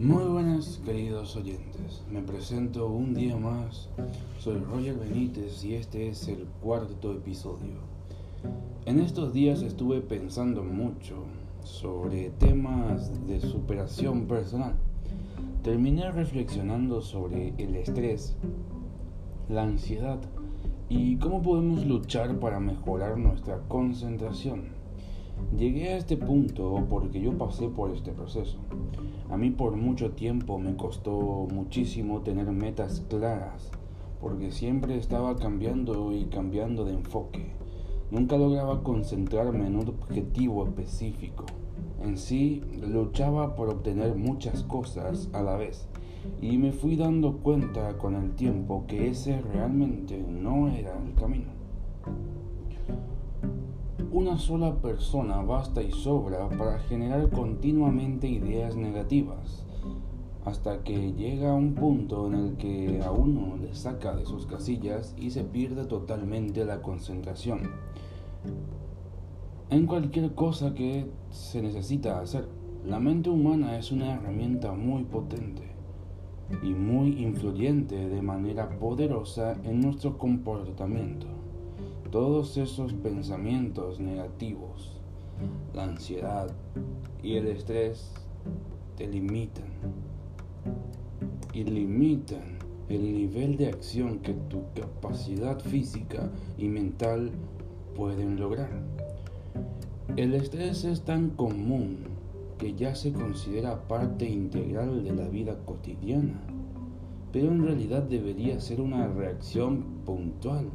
Muy buenas queridos oyentes, me presento un día más, soy Roger Benítez y este es el cuarto episodio. En estos días estuve pensando mucho sobre temas de superación personal. Terminé reflexionando sobre el estrés, la ansiedad y cómo podemos luchar para mejorar nuestra concentración. Llegué a este punto porque yo pasé por este proceso. A mí por mucho tiempo me costó muchísimo tener metas claras, porque siempre estaba cambiando y cambiando de enfoque. Nunca lograba concentrarme en un objetivo específico. En sí, luchaba por obtener muchas cosas a la vez y me fui dando cuenta con el tiempo que ese realmente no era el camino. Una sola persona basta y sobra para generar continuamente ideas negativas, hasta que llega un punto en el que a uno le saca de sus casillas y se pierde totalmente la concentración en cualquier cosa que se necesita hacer. La mente humana es una herramienta muy potente y muy influyente de manera poderosa en nuestro comportamiento todos esos pensamientos negativos, la ansiedad y el estrés te limitan y limitan el nivel de acción que tu capacidad física y mental pueden lograr. El estrés es tan común que ya se considera parte integral de la vida cotidiana, pero en realidad debería ser una reacción puntual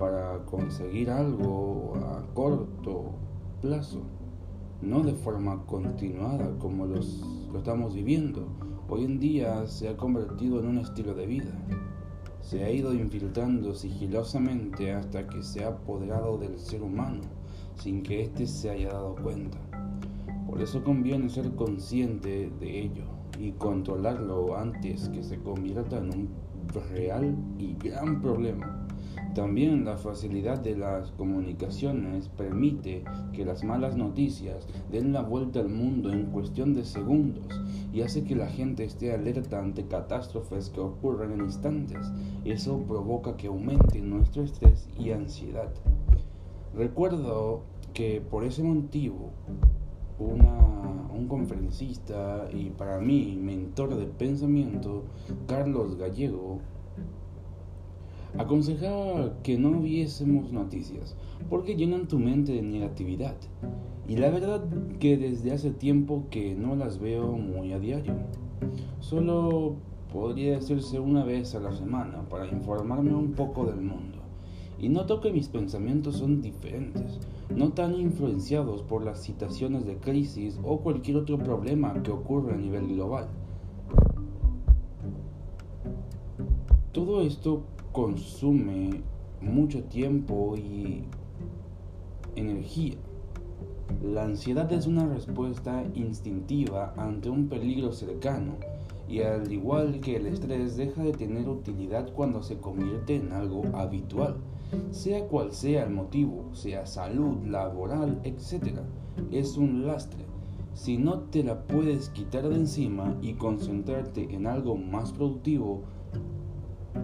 para conseguir algo a corto plazo, no de forma continuada como lo estamos viviendo. Hoy en día se ha convertido en un estilo de vida. Se ha ido infiltrando sigilosamente hasta que se ha apoderado del ser humano sin que éste se haya dado cuenta. Por eso conviene ser consciente de ello y controlarlo antes que se convierta en un real y gran problema. También la facilidad de las comunicaciones permite que las malas noticias den la vuelta al mundo en cuestión de segundos y hace que la gente esté alerta ante catástrofes que ocurren en instantes. Eso provoca que aumente nuestro estrés y ansiedad. Recuerdo que por ese motivo un conferencista y para mí mentor de pensamiento, Carlos Gallego, aconsejaba que no viésemos noticias, porque llenan tu mente de negatividad. Y la verdad que desde hace tiempo que no las veo muy a diario. Solo podría decirse una vez a la semana para informarme un poco del mundo. Y noto que mis pensamientos son diferentes, no tan influenciados por las situaciones de crisis o cualquier otro problema que ocurre a nivel global. Todo esto consume mucho tiempo y energía. La ansiedad es una respuesta instintiva ante un peligro cercano y al igual que el estrés deja de tener utilidad cuando se convierte en algo habitual, sea cual sea el motivo, sea salud, laboral, etc. Es un lastre. Si no te la puedes quitar de encima y concentrarte en algo más productivo,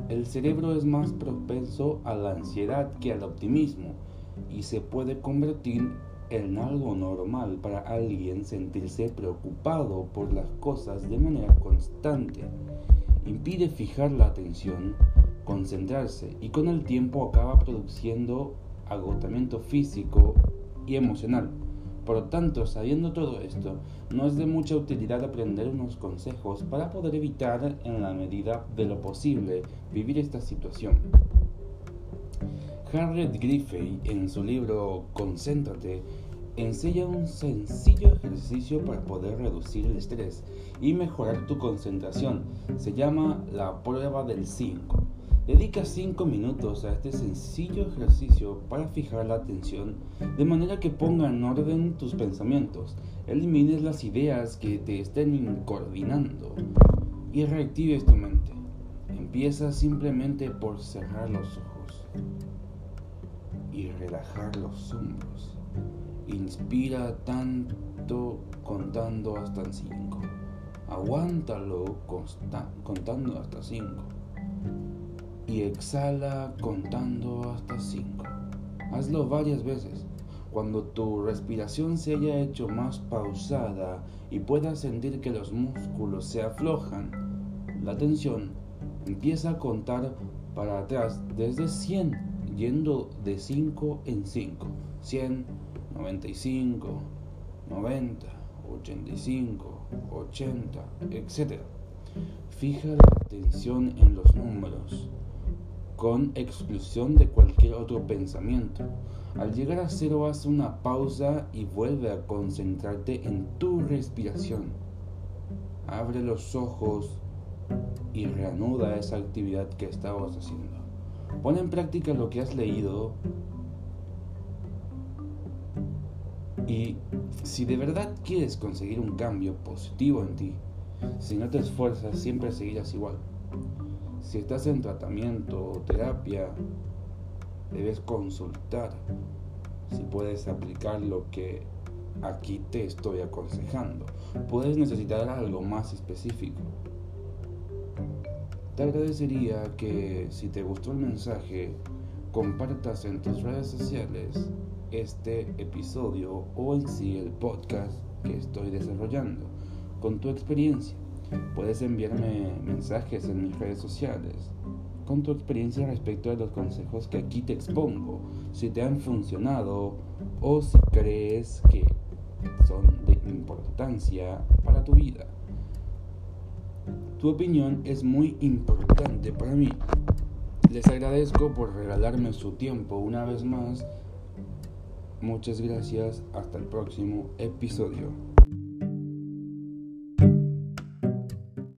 el cerebro es más propenso a la ansiedad que al optimismo y se puede convertir en algo normal para alguien sentirse preocupado por las cosas de manera constante. Impide fijar la atención, concentrarse y con el tiempo acaba produciendo agotamiento físico y emocional. Por lo tanto, sabiendo todo esto, no es de mucha utilidad aprender unos consejos para poder evitar, en la medida de lo posible, vivir esta situación. Harriet Griffey, en su libro Concéntrate, enseña un sencillo ejercicio para poder reducir el estrés y mejorar tu concentración. Se llama la prueba del 5. Dedica 5 minutos a este sencillo ejercicio para fijar la atención de manera que ponga en orden tus pensamientos, elimines las ideas que te estén coordinando y reactives tu mente. Empieza simplemente por cerrar los ojos y relajar los hombros. Inspira tanto contando hasta 5. Aguántalo contando hasta 5. Y exhala contando hasta 5. Hazlo varias veces. Cuando tu respiración se haya hecho más pausada y puedas sentir que los músculos se aflojan, la tensión empieza a contar para atrás desde 100, yendo de 5 en 5. 100, 95, 90, 85, 80, etc. Fija la atención en los números, con exclusión de cualquier otro pensamiento. Al llegar a cero haz una pausa y vuelve a concentrarte en tu respiración. Abre los ojos y reanuda esa actividad que estabas haciendo. Pon en práctica lo que has leído y si de verdad quieres conseguir un cambio positivo en ti, si no te esfuerzas siempre seguirás igual. Si estás en tratamiento o terapia, debes consultar si puedes aplicar lo que aquí te estoy aconsejando. Puedes necesitar algo más específico. Te agradecería que si te gustó el mensaje, compartas en tus redes sociales este episodio o en sí el podcast que estoy desarrollando con tu experiencia. Puedes enviarme mensajes en mis redes sociales con tu experiencia respecto de los consejos que aquí te expongo, si te han funcionado o si crees que son de importancia para tu vida. Tu opinión es muy importante para mí. Les agradezco por regalarme su tiempo una vez más. Muchas gracias. Hasta el próximo episodio.